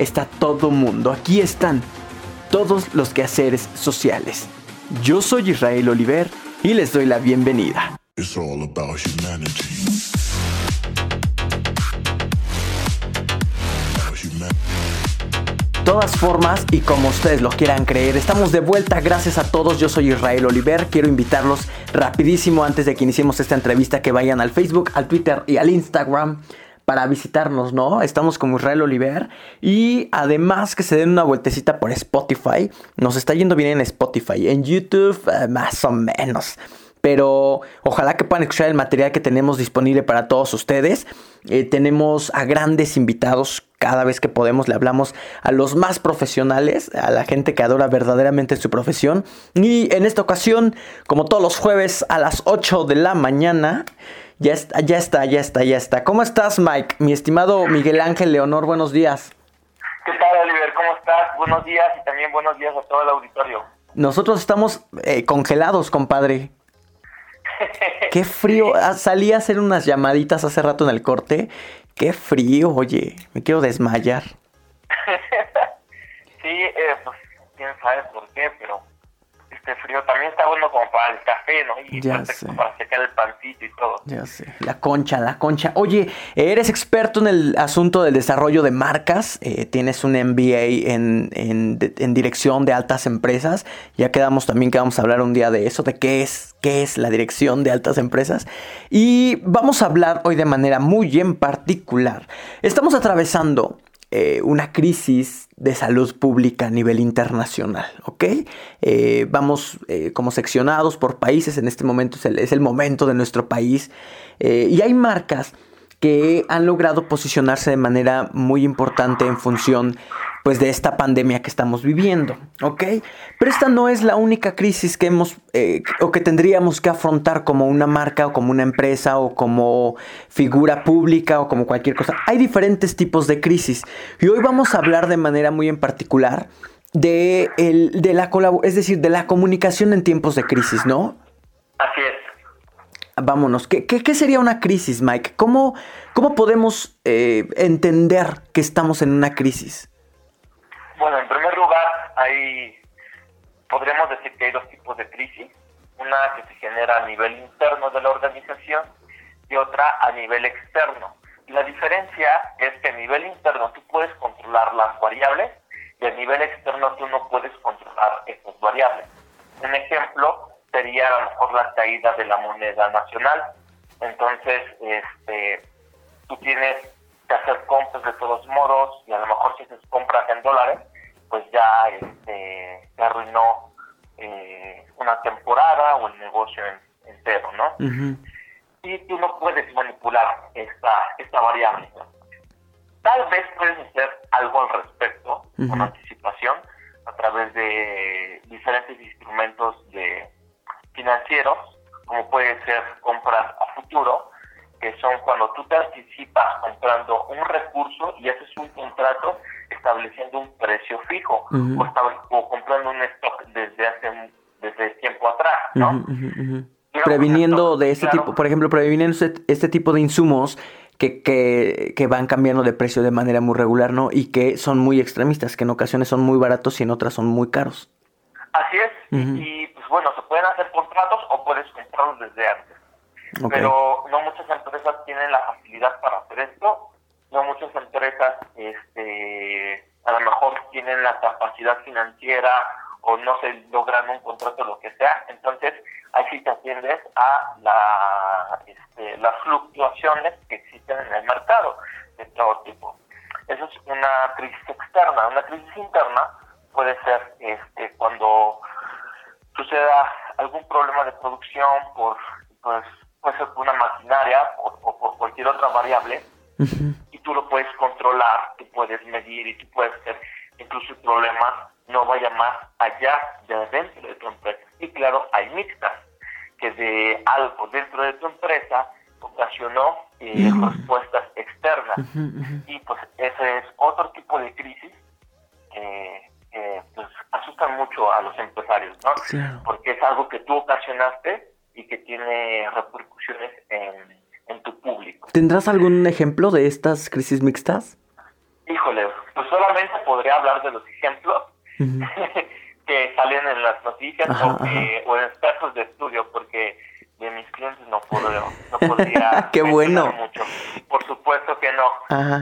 está todo mundo. Aquí están todos los quehaceres sociales. Yo soy Israel Oliver y les doy la bienvenida. todas formas y como ustedes lo quieran creer. Estamos de vuelta, gracias a todos. Yo soy Israel Oliver. Quiero invitarlos rapidísimo antes de que iniciemos esta entrevista que vayan al Facebook, al Twitter y al Instagram para visitarnos, ¿no? Estamos como Israel Oliver y además que se den una vueltecita por Spotify. Nos está yendo bien en Spotify, en YouTube eh, más o menos. Pero ojalá que puedan escuchar el material que tenemos disponible para todos ustedes. Eh, tenemos a grandes invitados cada vez que podemos le hablamos a los más profesionales, a la gente que adora verdaderamente su profesión. Y en esta ocasión, como todos los jueves a las 8 de la mañana, ya está, ya está, ya está, ya está. ¿Cómo estás, Mike? Mi estimado Miguel Ángel Leonor, buenos días. ¿Qué tal, Oliver? ¿Cómo estás? Buenos días y también buenos días a todo el auditorio. Nosotros estamos eh, congelados, compadre. Qué frío. Ah, salí a hacer unas llamaditas hace rato en el corte Qué frío, oye, me quiero desmayar. Este frío también está bueno como para el café, ¿no? Y ya sé. para secar el pancito y todo. Ya sé, la concha, la concha. Oye, eres experto en el asunto del desarrollo de marcas, eh, tienes un MBA en, en, en, dirección de altas empresas, ya quedamos también que vamos a hablar un día de eso, de qué es, qué es la dirección de altas empresas. Y vamos a hablar hoy de manera muy en particular. Estamos atravesando eh, una crisis de salud pública a nivel internacional, ¿ok? Eh, vamos eh, como seccionados por países, en este momento es el, es el momento de nuestro país, y hay marcas que han logrado posicionarse de manera muy importante en función pues de esta pandemia que estamos viviendo, ¿ok? Pero esta no es la única crisis que hemos eh, o que tendríamos que afrontar como una marca o como una empresa o como figura pública o como cualquier cosa. Hay diferentes tipos de crisis y hoy vamos a hablar de manera muy en particular de, el, de la es decir, de la comunicación en tiempos de crisis, ¿no? Vámonos. ¿Qué, sería una crisis, Mike? ¿Cómo, cómo podemos eh, entender que estamos en una crisis? Bueno, en primer lugar, hay, podríamos decir que hay dos tipos de crisis. Una que se genera a nivel interno de la organización y otra a nivel externo. La diferencia es que a nivel interno tú puedes controlar las variables y a nivel externo tú no puedes controlar esas variables. Un ejemplo sería a lo mejor la caída de la moneda nacional. Entonces, este, tú tienes que hacer compras de todos modos y a lo mejor si haces compras en dólares, pues ya este, se arruinó eh, una temporada o el negocio entero, ¿no? Y tú no puedes manipular esta, esta variable. Tal vez puedes hacer algo al respecto con anticipación a través de diferentes instrumentos de financieros, como puede ser compras a futuro, que son cuando tú te anticipas comprando un recurso y haces un contrato estableciendo un precio fijo o, comprando un stock desde hace desde tiempo atrás, ¿no? previniendo de este tipo, por ejemplo, previniendo este, este, tipo de insumos que, que, que, van cambiando de precio de manera muy regular, ¿no? Y que son muy extremistas, que en ocasiones son muy baratos y en otras son muy caros. Así es, y pues bueno, se pueden hacer contratos o puedes comprarlos desde antes. Pero no muchas empresas tienen la facilidad para hacer esto. No muchas empresas este a lo mejor tienen la capacidad financiera o no se logran un contrato lo que sea. Entonces ahí sí te atiendes a la, este, las fluctuaciones que existen en el mercado de todo tipo. Eso es una crisis externa. Una crisis interna puede ser este cuando suceda algún problema de producción por pues puede ser por una maquinaria o por cualquier otra variable y tú lo puedes controlar, tú puedes medir y tú puedes hacer incluso el problema no vaya más allá de dentro de tu empresa. Y claro, hay mixtas, que de algo dentro de tu empresa ocasionó eh, respuestas externas. Y pues ese es otro tipo de crisis que pues, asustan mucho a los empresarios, ¿no? Porque es algo que tú ocasionaste y que tiene repercusiones en, tu público. ¿Tendrás algún ejemplo de estas crisis mixtas? Híjole, pues solamente podría hablar de los ejemplos que salen en las noticias o, en casos de estudio, porque de mis clientes no, puedo, no podría Qué bueno. mucho. Por supuesto que no.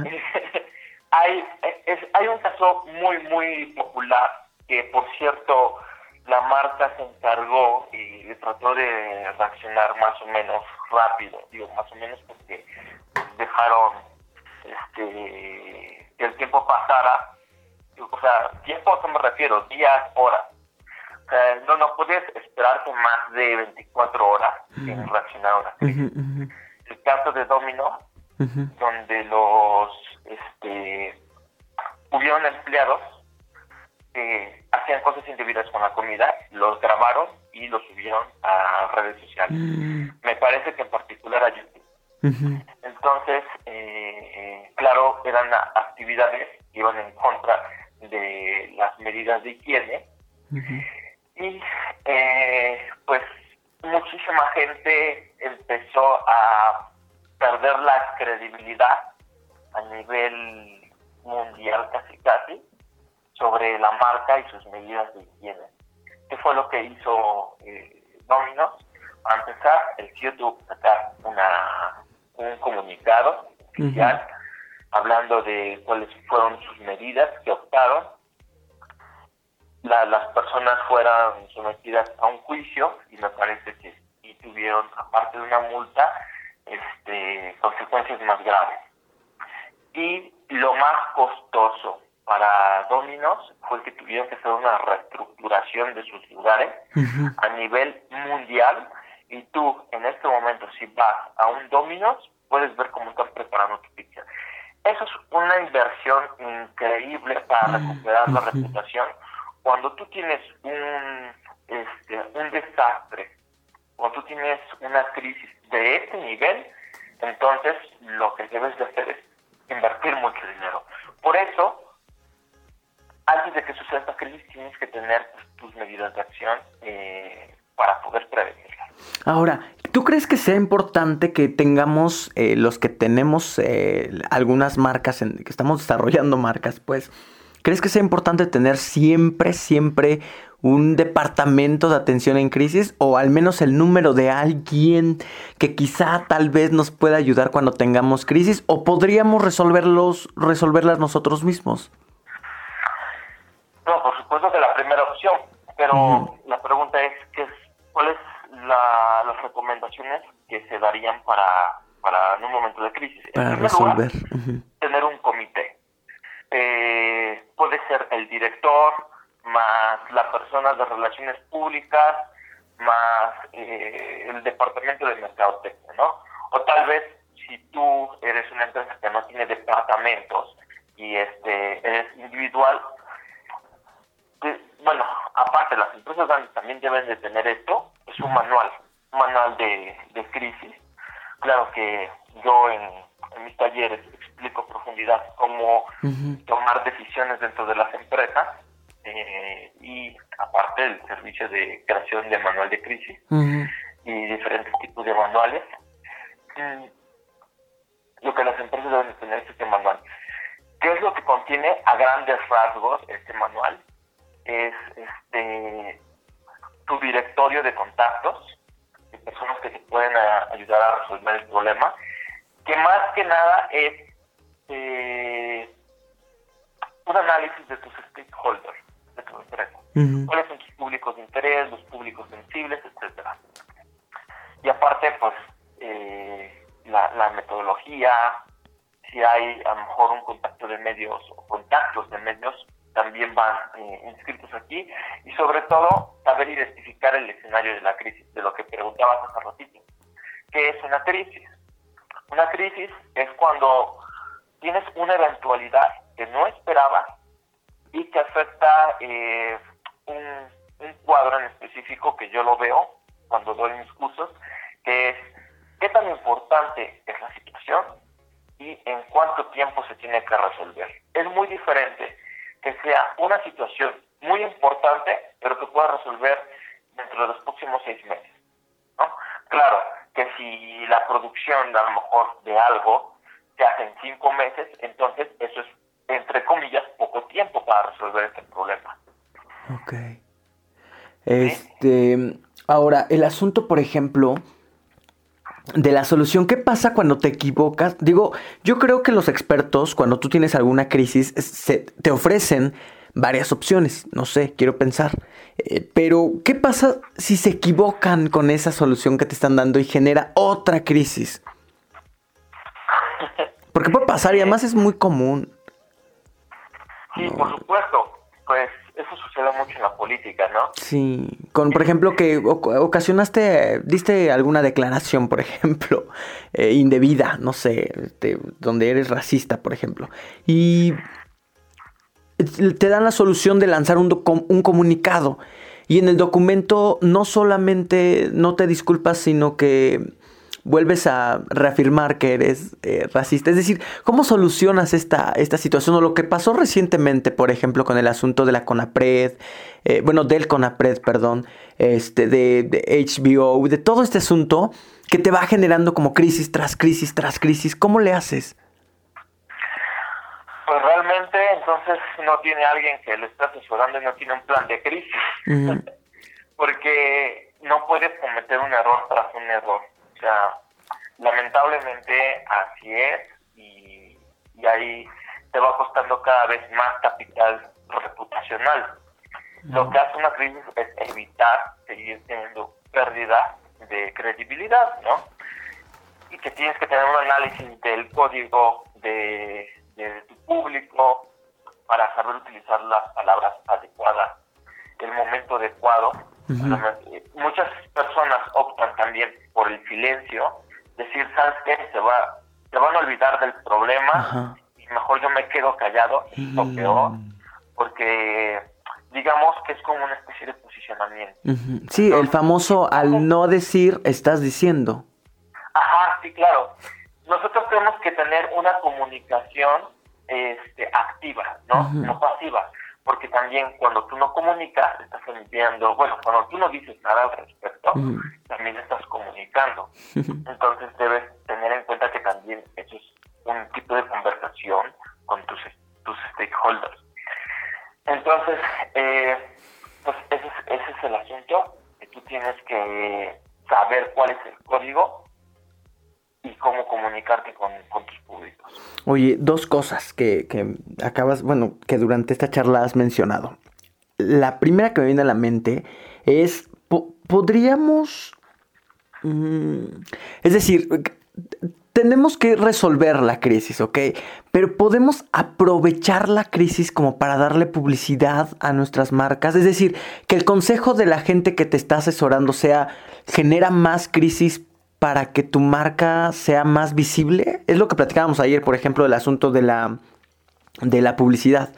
hay, es, hay un caso muy, muy popular que, por cierto, la marca se encargó y trató de reaccionar más o menos rápido, digo más o menos porque dejaron este que el tiempo pasara, o sea, tiempo a me refiero, días, horas. no, no puedes esperarte más de 24 horas en reaccionar a una crisis. El caso de Domino, donde los este hubieron empleados que hacían cosas indebidas con la comida, los grabaron y los subieron a redes sociales. Mm. Me parece que en particular a YouTube. Entonces, eh, claro, eran actividades que iban en contra de las medidas de higiene. Y eh, pues muchísima gente empezó a perder la credibilidad a nivel mundial casi casi sobre la marca y sus medidas de higiene. ¿Qué fue lo que hizo eh, Domino's? Para empezar, el CEO tuvo que sacar una, un comunicado oficial hablando de cuáles fueron sus medidas que optaron. las personas fueron sometidas a un juicio y me parece que y tuvieron, aparte de una multa, este, consecuencias más graves. Y lo más costoso para Dominos fue que tuvieron que hacer una reestructuración de sus lugares a nivel mundial y tú en este momento si vas a un Dominos puedes ver cómo están preparando tu pizza. Eso es una inversión increíble para recuperar la reputación. Cuando tú tienes un, este, un desastre, cuando tú tienes una crisis de este nivel, entonces lo que debes de hacer es invertir mucho dinero. Por eso, antes de que suceda esta crisis tienes que tener tus medidas de acción eh, para poder prevenirla. Ahora, ¿tú crees que sea importante que tengamos, eh, los que tenemos eh, algunas marcas, en, que estamos desarrollando marcas, pues, ¿crees que sea importante tener siempre, siempre un departamento de atención en crisis o al menos el número de alguien que quizá tal vez nos pueda ayudar cuando tengamos crisis o podríamos resolverlos, resolverlas nosotros mismos? No, por supuesto que la primera opción, pero la pregunta es, ¿qué es ¿cuáles la, las recomendaciones que se darían para, para en un momento de crisis? Para resolver. Tener un comité. Eh, puede ser el director, más la persona de relaciones públicas, más eh, el departamento de mercadotecnia, ¿no? O tal vez si tú eres una empresa que no tiene departamentos y este eres individual, bueno, aparte las empresas también deben de tener esto, es un manual, un manual de, crisis. Claro que yo en, mis talleres explico a profundidad cómo tomar decisiones dentro de las empresas eh, y aparte el servicio de creación de manual de crisis y diferentes tipos de manuales. Lo que las empresas deben de tener es este manual. ¿Qué es lo que contiene a grandes rasgos este manual? es este tu directorio de contactos, de personas que te pueden ayudar a resolver el problema, que más que nada es eh, un análisis de tus stakeholders, de tu empresa. ¿Cuáles son tus públicos de interés, los públicos sensibles, etcétera? Y aparte, pues, eh, la, la metodología, si hay a lo mejor un contacto de medios o contactos de medios también van eh, inscritos aquí y sobre todo saber identificar el escenario de la crisis, de lo que preguntabas hace ratito. ¿Qué es una crisis? Una crisis es cuando tienes una eventualidad que no esperabas y te afecta eh, un, un cuadro en específico que yo lo veo cuando doy mis cursos, que es qué tan importante es la situación y en cuánto tiempo se tiene que resolver. Es muy diferente que sea una situación muy importante, pero que pueda resolver dentro de los próximos seis meses. ¿no? Claro, que si la producción a lo mejor de algo se hace en cinco meses, entonces eso es, entre comillas, poco tiempo para resolver este problema. Ok. Este, ahora, el asunto, por ejemplo, de la solución. ¿Qué pasa cuando te equivocas? Digo, yo creo que los expertos, cuando tú tienes alguna crisis, se, te ofrecen varias opciones. No sé, quiero pensar. Eh, pero, ¿qué pasa si se equivocan con esa solución que te están dando y genera otra crisis? Porque puede pasar y además es muy común. Sí, por supuesto. Pues eso sucede mucho en la política, ¿no? Sí, con por ejemplo que ocasionaste, diste alguna declaración, por ejemplo, eh, indebida, no sé, este, donde eres racista, por ejemplo, y te dan la solución de lanzar un, un comunicado. Y en el documento no solamente no te disculpas, sino que vuelves a reafirmar que eres eh, racista. Es decir, ¿cómo solucionas esta, esta situación o lo que pasó recientemente, por ejemplo, con el asunto de la CONAPRED, eh, bueno, del CONAPRED, perdón, este, de, de, HBO, de todo este asunto que te va generando como crisis tras crisis tras crisis? ¿Cómo le haces? Pues realmente entonces no tiene alguien que le esté asesorando y no tiene un plan de crisis. Porque no puedes cometer un error tras un error. O sea, lamentablemente así es y, ahí te va costando cada vez más capital reputacional. Lo que hace una crisis es evitar seguir teniendo pérdida de credibilidad, ¿no? Y que tienes que tener un análisis del código de, tu público para saber utilizar las palabras adecuadas, el momento adecuado. Muchas personas optan también por el silencio, decir, ¿sabes qué? Se, va, se van a olvidar del problema y mejor yo me quedo callado, y lo peor, porque digamos que es como una especie de posicionamiento. Sí, el famoso al no decir, estás diciendo. Ajá, sí, claro. Nosotros tenemos que tener una comunicación este, activa, ¿no? No pasiva porque también cuando tú no comunicas, estás enviando, bueno, cuando tú no dices nada al respecto, también estás comunicando. Entonces debes tener en cuenta que también eso es un tipo de conversación con tus, tus stakeholders. Entonces, eh, pues ese es, ese es el asunto, que tú tienes que saber cuál es el código y cómo comunicarte con, tus públicos. Oye, dos cosas que, que acabas, bueno, que durante esta charla has mencionado. La primera que me viene a la mente es, podríamos, mm, es decir, tenemos que resolver la crisis, ¿ok? Pero podemos aprovechar la crisis como para darle publicidad a nuestras marcas. Es decir, que el consejo de la gente que te está asesorando sea, genera más crisis para que tu marca sea más visible? Es lo que platicábamos ayer, por ejemplo, del asunto de la, de la publicidad.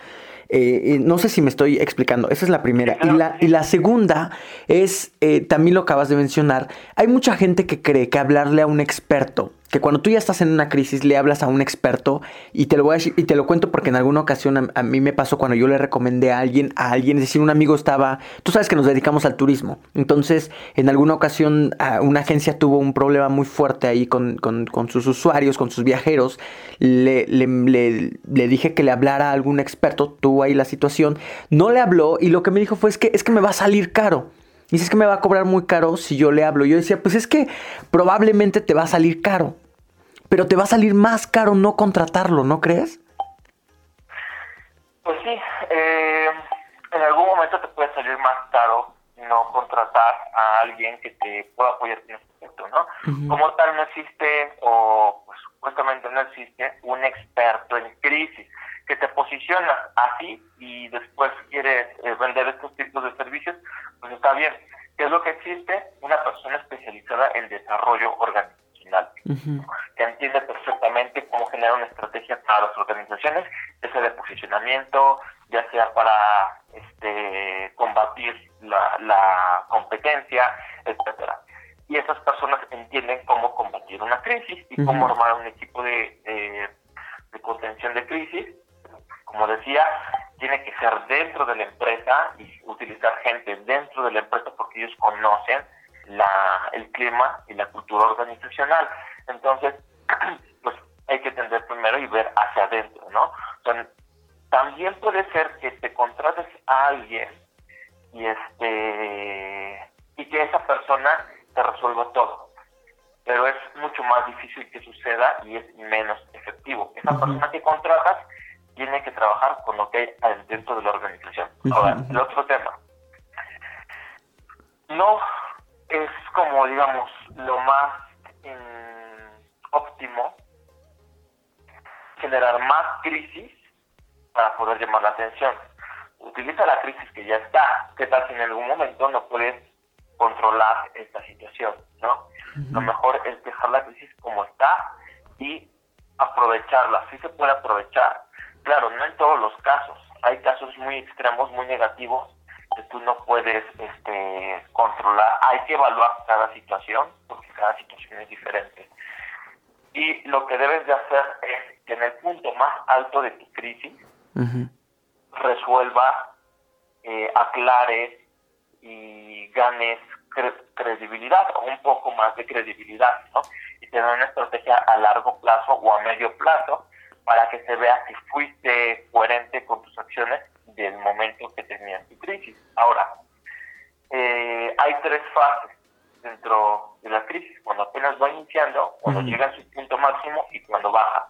Eh, eh, no sé si me estoy explicando. Esa es la primera. Y la, y la segunda es, eh, también lo acabas de mencionar, hay mucha gente que cree que hablarle a un experto que cuando tú ya estás en una crisis le hablas a un experto y te lo voy a decir, y te lo cuento porque en alguna ocasión a, mí me pasó cuando yo le recomendé a alguien, a alguien, es decir, un amigo estaba, tú sabes que nos dedicamos al turismo, entonces en alguna ocasión una agencia tuvo un problema muy fuerte ahí con, con, sus usuarios, con sus viajeros, le, le, le, dije que le hablara a algún experto, tuvo ahí la situación, no le habló y lo que me dijo fue es que, es que me va a salir caro. Y dices que me va a cobrar muy caro si yo le hablo. Yo decía, pues es que probablemente te va a salir caro. Pero te va a salir más caro no contratarlo, ¿no crees? Pues sí, eh, en algún momento te puede salir más caro no contratar a alguien que te pueda apoyar en este aspecto, ¿no? Como tal no existe, o pues supuestamente no existe, un experto en crisis que te posiciona así y después quieres eh, vender estos tipos de servicios, pues está bien. ¿Qué es lo que existe? Una persona especializada en desarrollo organizacional, que entiende perfectamente cómo generar una estrategia para las organizaciones, ya sea de posicionamiento, ya sea para este, combatir la, la competencia, etcétera. Y esas personas entienden cómo combatir una crisis y cómo armar un equipo de, de contención de crisis. Como decía, tiene que ser dentro de la empresa y utilizar gente dentro de la empresa porque ellos conocen la, el clima y la cultura organizacional. Entonces, pues hay que entender primero y ver hacia adentro, ¿no? también puede ser que te contrates a alguien y este y que esa persona te resuelva todo. Pero es mucho más difícil que suceda y es menos efectivo. Esa persona que contratas tiene que trabajar con lo que hay dentro de la organización. Ahora, el otro tema. No es como, digamos, lo más óptimo generar más crisis para poder llamar la atención. Utiliza la crisis que ya está. ¿Qué tal si en algún momento no puedes controlar esta situación? ¿no? Lo mejor es dejar la crisis como está y aprovecharla. Sí se puede aprovechar. Claro, no en todos los casos. Hay casos muy extremos, muy negativos, que tú no puedes este, controlar. Hay que evaluar cada situación, porque cada situación es diferente. Y lo que debes de hacer es que en el punto más alto de tu crisis, resuelva, eh, aclares y ganes credibilidad o un poco más de credibilidad, ¿no? Y tener una estrategia a largo plazo o a medio plazo para que se vea que fuiste coherente con tus acciones del momento que tenías tu crisis. Ahora, eh, hay tres fases dentro de la crisis, cuando apenas va iniciando, cuando llega a su punto máximo y cuando baja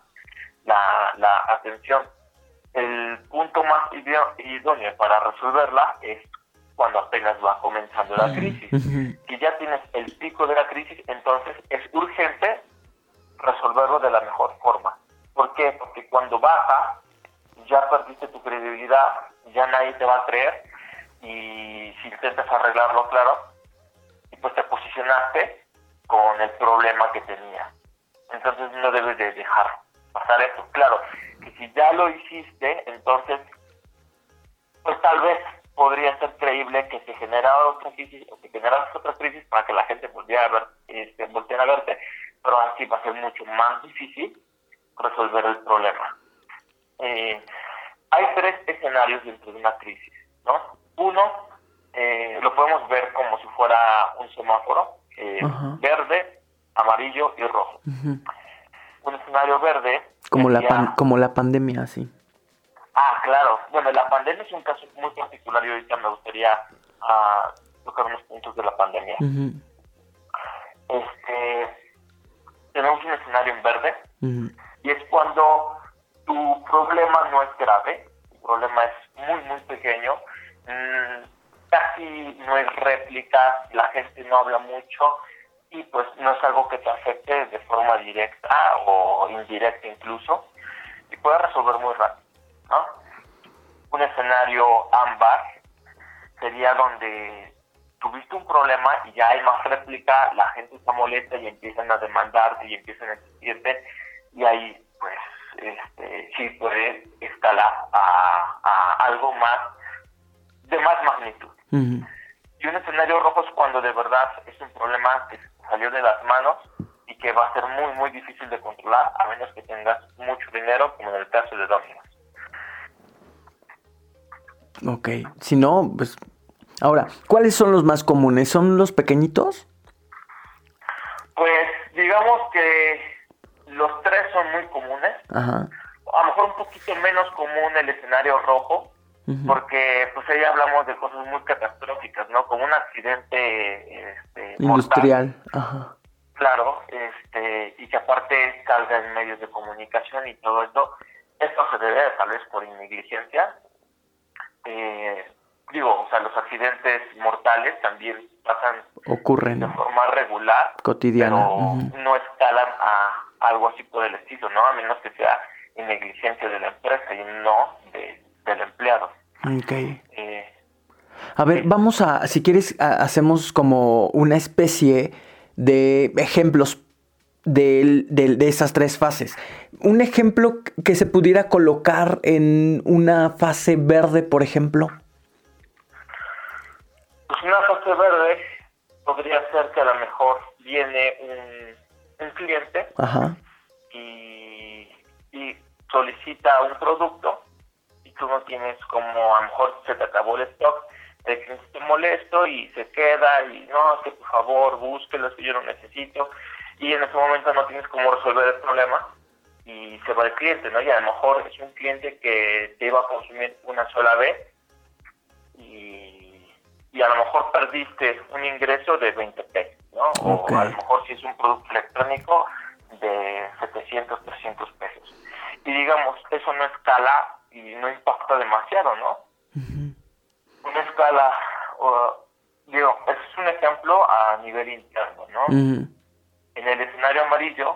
la, la atención. El punto más idóneo para resolverla es cuando apenas va comenzando la crisis. Si ya tienes el pico de la crisis, entonces es urgente cuando baja, ya perdiste tu credibilidad, ya nadie te va a creer y si intentas arreglarlo, claro, y pues te posicionaste con el problema que tenía. Entonces no debes de dejar pasar eso. Claro, que si ya lo hiciste, entonces, pues tal vez podría ser creíble que se generara otra crisis o que generara otra crisis para que la gente volviera a ver, este, volviera a verte, pero así va a ser mucho más difícil resolver el problema. Eh, hay tres escenarios dentro de una crisis, ¿no? Uno, eh, lo podemos ver como si fuera un semáforo, eh, verde, amarillo y rojo. Un escenario verde... Como, la como la pandemia, sí. Ah, claro. Bueno, la pandemia es un caso muy particular y ahorita me gustaría uh, tocar unos puntos de la pandemia. Este, tenemos un escenario en verde y es cuando tu problema no es grave, tu problema es muy, muy pequeño, mm, casi no es réplica, la gente no habla mucho y pues no es algo que te afecte de forma directa o indirecta incluso y puedes resolver muy rápido. ¿no? Un escenario ámbar sería donde tuviste un problema y ya hay más réplica, la gente está molesta y empiezan a demandarte y empiezan a exigirte y ahí pues este, sí puede escalar a, algo más de más magnitud. Y un escenario rojo es cuando de verdad es un problema que salió de las manos y que va a ser muy muy difícil de controlar a menos que tengas mucho dinero como en el caso de Domino's. Ok, si no, pues ahora, ¿cuáles son los más comunes? ¿Son los pequeñitos? Pues digamos que los tres son muy comunes. A lo mejor un poquito menos común el escenario rojo, porque pues ahí hablamos de cosas muy catastróficas, ¿no? Como un accidente este, industrial. Ajá. Claro, este, y que aparte salga en medios de comunicación y todo esto. Esto se debe tal vez por negligencia. Eh, digo, o sea, los accidentes mortales también pasan ocurren de forma regular, cotidiana, pero no escalan a algo así por el estilo, ¿no? A menos que sea en negligencia de la empresa y no del empleado. Ok. Eh, a ver, vamos a, si quieres, hacemos como una especie de ejemplos de, de, esas tres fases. Un ejemplo que se pudiera colocar en una fase verde, por ejemplo. Pues una fase verde podría ser que a lo mejor viene un, un cliente Y, y solicita un producto y tú no tienes como a lo mejor se te acabó el stock de que te molesto y se queda y no, que por favor búsquelo si yo lo necesito y en ese momento no tienes cómo resolver el problema y se va el cliente, ¿no? Y a lo mejor es un cliente que te iba a consumir una sola vez y, y a lo mejor perdiste un ingreso de 20 pesos, ¿no? O a lo mejor si es un producto electrónico de 700, 300 pesos. Y digamos, eso no escala y no impacta demasiado, ¿no? Una escala, digo, es un ejemplo a nivel interno, ¿no? en el escenario amarillo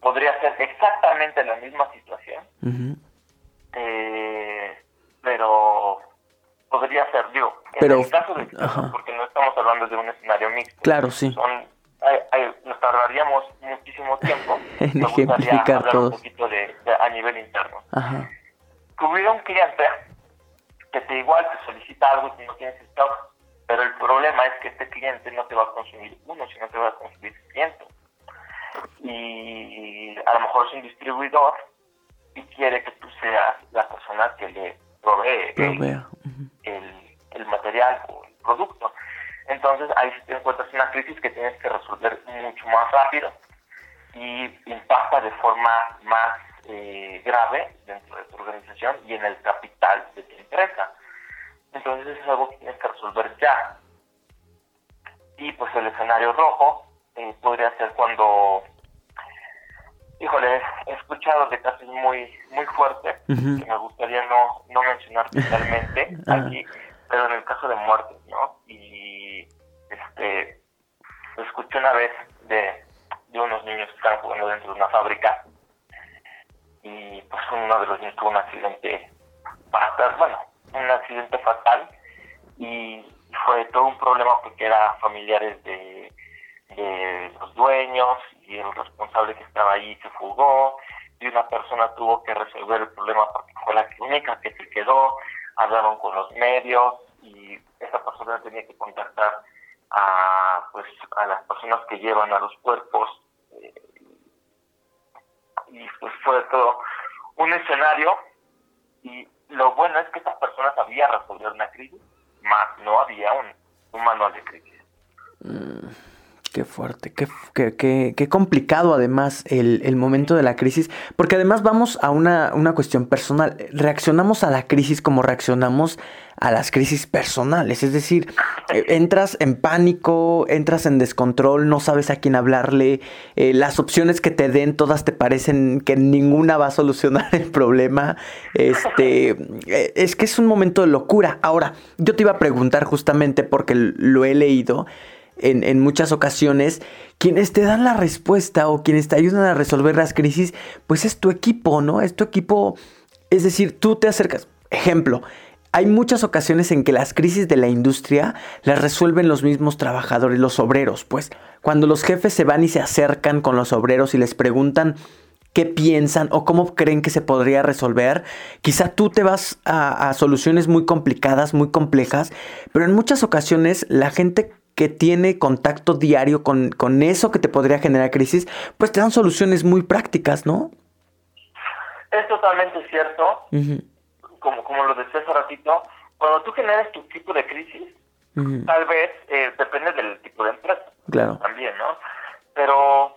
podría ser exactamente la misma situación, eh, podría ser, digo, en el caso de porque no estamos hablando de un escenario mixto. Claro, sí. nos tardaríamos muchísimo tiempo. en ejemplificar todo. un poquito de, a nivel interno. Ajá. Que hubiera un cliente que te igual te solicita algo y no tienes stock, pero el problema es que este cliente no te va a consumir uno, sino te va a consumir ciento. Y a lo mejor es un distribuidor y quiere que tú seas la persona que le provee el, el, material o el producto. Entonces ahí te encuentras una crisis que tienes que resolver mucho más rápido y impacta de forma más eh, grave dentro de tu organización y en el capital de tu empresa. Entonces es algo que tienes que resolver ya. Y pues el escenario rojo eh, podría ser cuando, he escuchado de casos muy muy fuertes que me gustaría no, no mencionar totalmente aquí, pero en el caso de muertes, ¿no? Y este, escuché una vez de, de unos niños que estaban jugando dentro de una fábrica y pues uno de los niños tuvo un accidente bastante, bueno, un accidente fatal y fue todo un problema porque eran familiares de, los dueños y el responsable que estaba ahí se fugó y una persona tuvo que resolver el problema porque fue la única que se quedó, hablaron con los medios y esa persona tenía que contactar a pues a las personas que llevan a los cuerpos eh, y pues fue todo un escenario y lo bueno es que estas personas sabían resolver una crisis, más no había un, manual de crisis. Mm, qué fuerte, qué, qué, qué, complicado además el, el, momento de la crisis, porque además vamos a una, una cuestión personal. Reaccionamos a la crisis como reaccionamos a las crisis personales. Es decir, eh, entras en pánico, entras en descontrol, no sabes a quién hablarle, eh, las opciones que te den todas te parecen que ninguna va a solucionar el problema. Este, eh, es que es un momento de locura. Ahora, yo te iba a preguntar justamente porque lo he leído. En, muchas ocasiones, quienes te dan la respuesta o quienes te ayudan a resolver las crisis, pues es tu equipo, ¿no? Es tu equipo, es decir, tú te acercas. Ejemplo, hay muchas ocasiones en que las crisis de la industria las resuelven los mismos trabajadores, los obreros, pues cuando los jefes se van y se acercan con los obreros y les preguntan qué piensan o cómo creen que se podría resolver, quizá tú te vas a, soluciones muy complicadas, muy complejas, pero en muchas ocasiones la gente que tiene contacto diario con, con eso que te podría generar crisis, pues te dan soluciones muy prácticas, ¿no? Es totalmente cierto como, como lo decía hace ratito, cuando tú generas tu tipo de crisis, tal vez eh, depende del tipo de empresa. Claro. También, ¿no? Pero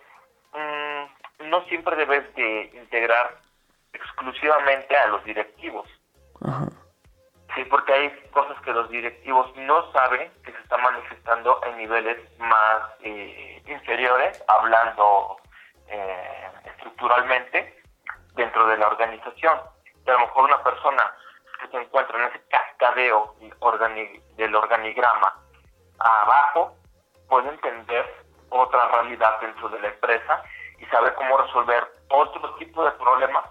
mm, no siempre debes de integrar exclusivamente a los directivos. Sí, porque hay cosas que los directivos no saben que se están manifestando en niveles más eh, inferiores, hablando eh, estructuralmente dentro de la organización. A lo mejor una persona que se encuentra en ese cascadeo del organigrama abajo puede entender otra realidad dentro de la empresa y saber cómo resolver otro tipo de problemas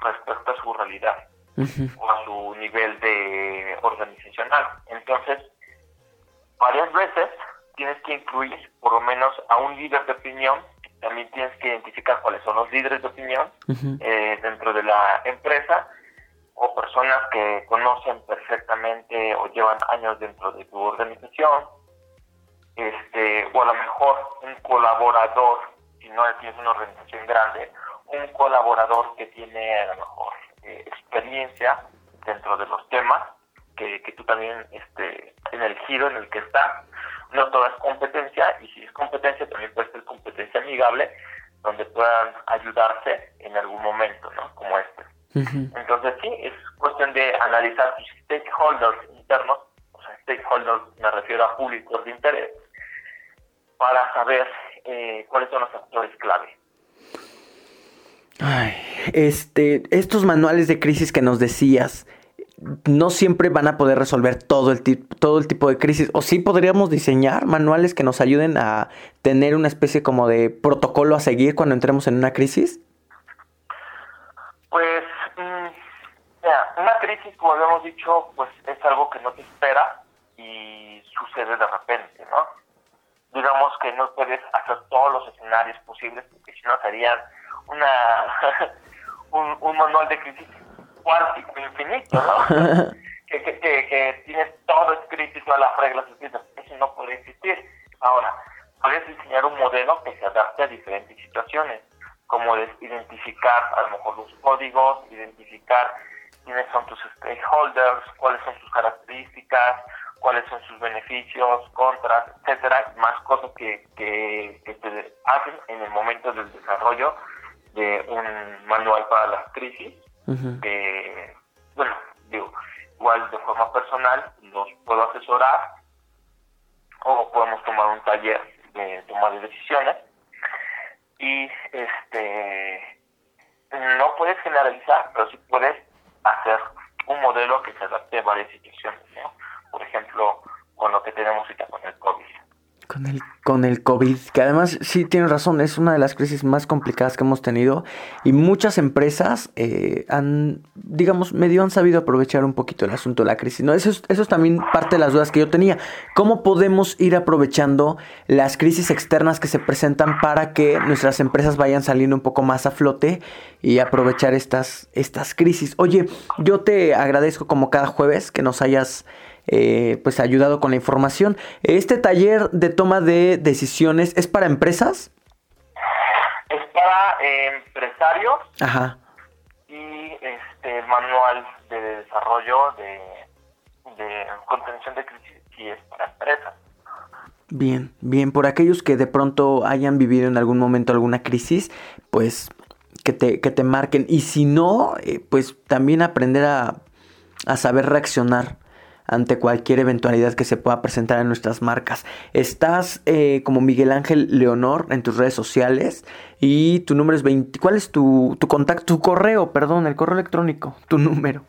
respecto a su realidad o a su nivel de organizacional. Entonces, varias veces tienes que incluir por lo menos a un líder de opinión también tienes que identificar cuáles son los líderes de opinión eh, dentro de la empresa o personas que conocen perfectamente o llevan años dentro de tu organización, este, o a lo mejor un colaborador, si no tienes una organización grande, un colaborador que tiene a lo mejor eh, experiencia dentro de los temas, que, que tú también este, en el giro en el que está, no todo es competencia, y si es competencia también puede ser competencia amigable, donde puedan ayudarse en algún momento, ¿no? Como este. Entonces sí, es cuestión de analizar sus stakeholders internos, o sea, stakeholders me refiero a públicos de interés, para saber eh, cuáles son los actores clave. Ay, este, estos manuales de crisis que nos decías, no siempre van a poder resolver todo el, todo el tipo de crisis. O sí podríamos diseñar manuales que nos ayuden a tener una especie como de protocolo a seguir cuando entremos en una crisis. Pues, mm, una crisis, como habíamos dicho, pues es algo que no te espera y sucede de repente, ¿no? Digamos que no puedes hacer todos los escenarios posibles porque si no serían una un, un manual de crisis cuántico infinito, ¿no? que, que, que, tienes todo escrito y todas las reglas escritas. Eso no puede existir. Ahora, puedes diseñar un modelo que se adapte a diferentes situaciones, como identificar a lo mejor los códigos, identificar quiénes son tus stakeholders, cuáles son sus características, cuáles son sus beneficios, contras, etcétera, más cosas que, que, que te hacen en el momento del desarrollo de un manual para las crisis bueno, digo, igual de forma personal los puedo asesorar o podemos tomar un taller de toma de decisiones y este no puedes generalizar, pero sí puedes hacer un modelo que se adapte a varias situaciones, ¿no? Por ejemplo, con lo que tenemos ahorita con el COVID. Con el, con el COVID, que además sí tiene razón, es una de las crisis más complicadas que hemos tenido y muchas empresas eh, han, digamos, medio han sabido aprovechar un poquito el asunto de la crisis. ¿no? Eso, es, eso es también parte de las dudas que yo tenía. ¿Cómo podemos ir aprovechando las crisis externas que se presentan para que nuestras empresas vayan saliendo un poco más a flote y aprovechar estas, estas crisis? Oye, yo te agradezco como cada jueves que nos hayas eh, pues ayudado con la información. ¿Este taller de toma de decisiones es para empresas? Es para empresarios. Ajá. Y este el manual de desarrollo de, contención de crisis y es para empresas. Bien, bien, por aquellos que de pronto hayan vivido en algún momento alguna crisis, pues que te, que te marquen. Y si no, eh, pues también aprender a, a saber reaccionar ante cualquier eventualidad que se pueda presentar en nuestras marcas. Estás eh, como Miguel Ángel Leonor en tus redes sociales y tu número es 20. ¿Cuál es tu, tu contacto, tu correo, perdón, el correo electrónico, tu número?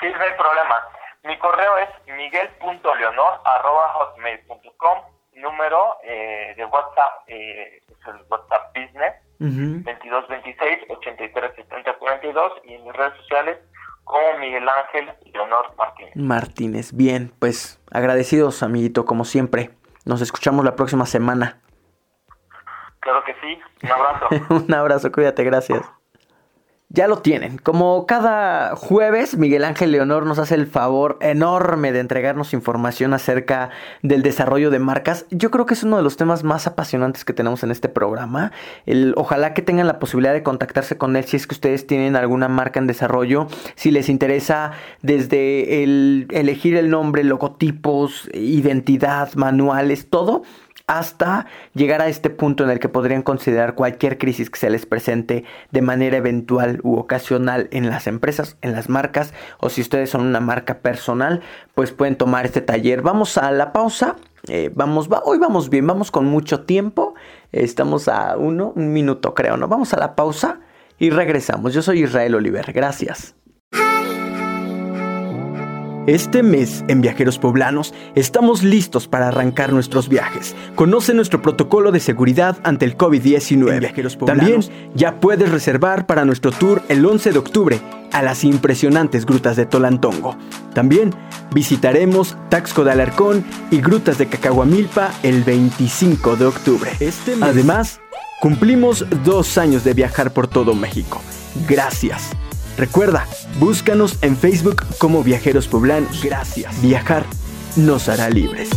Sí, no hay problema. Mi correo es miguel.leonor.com. Número eh, de WhatsApp eh, es el WhatsApp Business. 2226 83 70 42 y en mis redes sociales como Miguel Ángel Leonor Martínez. Martínez, bien, pues agradecidos, amiguito, como siempre. Nos escuchamos la próxima semana. Claro que sí, un abrazo. un abrazo, cuídate, gracias. Ya lo tienen. Como cada jueves, Miguel Ángel Leonor nos hace el favor enorme de entregarnos información acerca del desarrollo de marcas. Yo creo que es uno de los temas más apasionantes que tenemos en este programa. El, ojalá que tengan la posibilidad de contactarse con él si es que ustedes tienen alguna marca en desarrollo, si les interesa desde el elegir el nombre, logotipos, identidad, manuales, todo hasta llegar a este punto en el que podrían considerar cualquier crisis que se les presente de manera eventual u ocasional en las empresas, en las marcas, o si ustedes son una marca personal, pues pueden tomar este taller. Vamos a la pausa. Eh, vamos, hoy vamos bien, vamos con mucho tiempo. estamos a uno, un minuto creo, ¿no? Vamos a la pausa y regresamos. Yo soy Israel Oliver. Gracias. Este mes en Viajeros Poblanos estamos listos para arrancar nuestros viajes. Conoce nuestro protocolo de seguridad ante el COVID-19. También ya puedes reservar para nuestro tour el 11 de octubre a las impresionantes grutas de Tolantongo. También visitaremos Taxco de Alarcón y grutas de Cacahuamilpa el 25 de octubre. Este Además, Cumplimos dos años de viajar por todo México. Gracias. Recuerda, búscanos en Facebook como Viajeros Poblanos. Gracias. Viajar nos hará libres.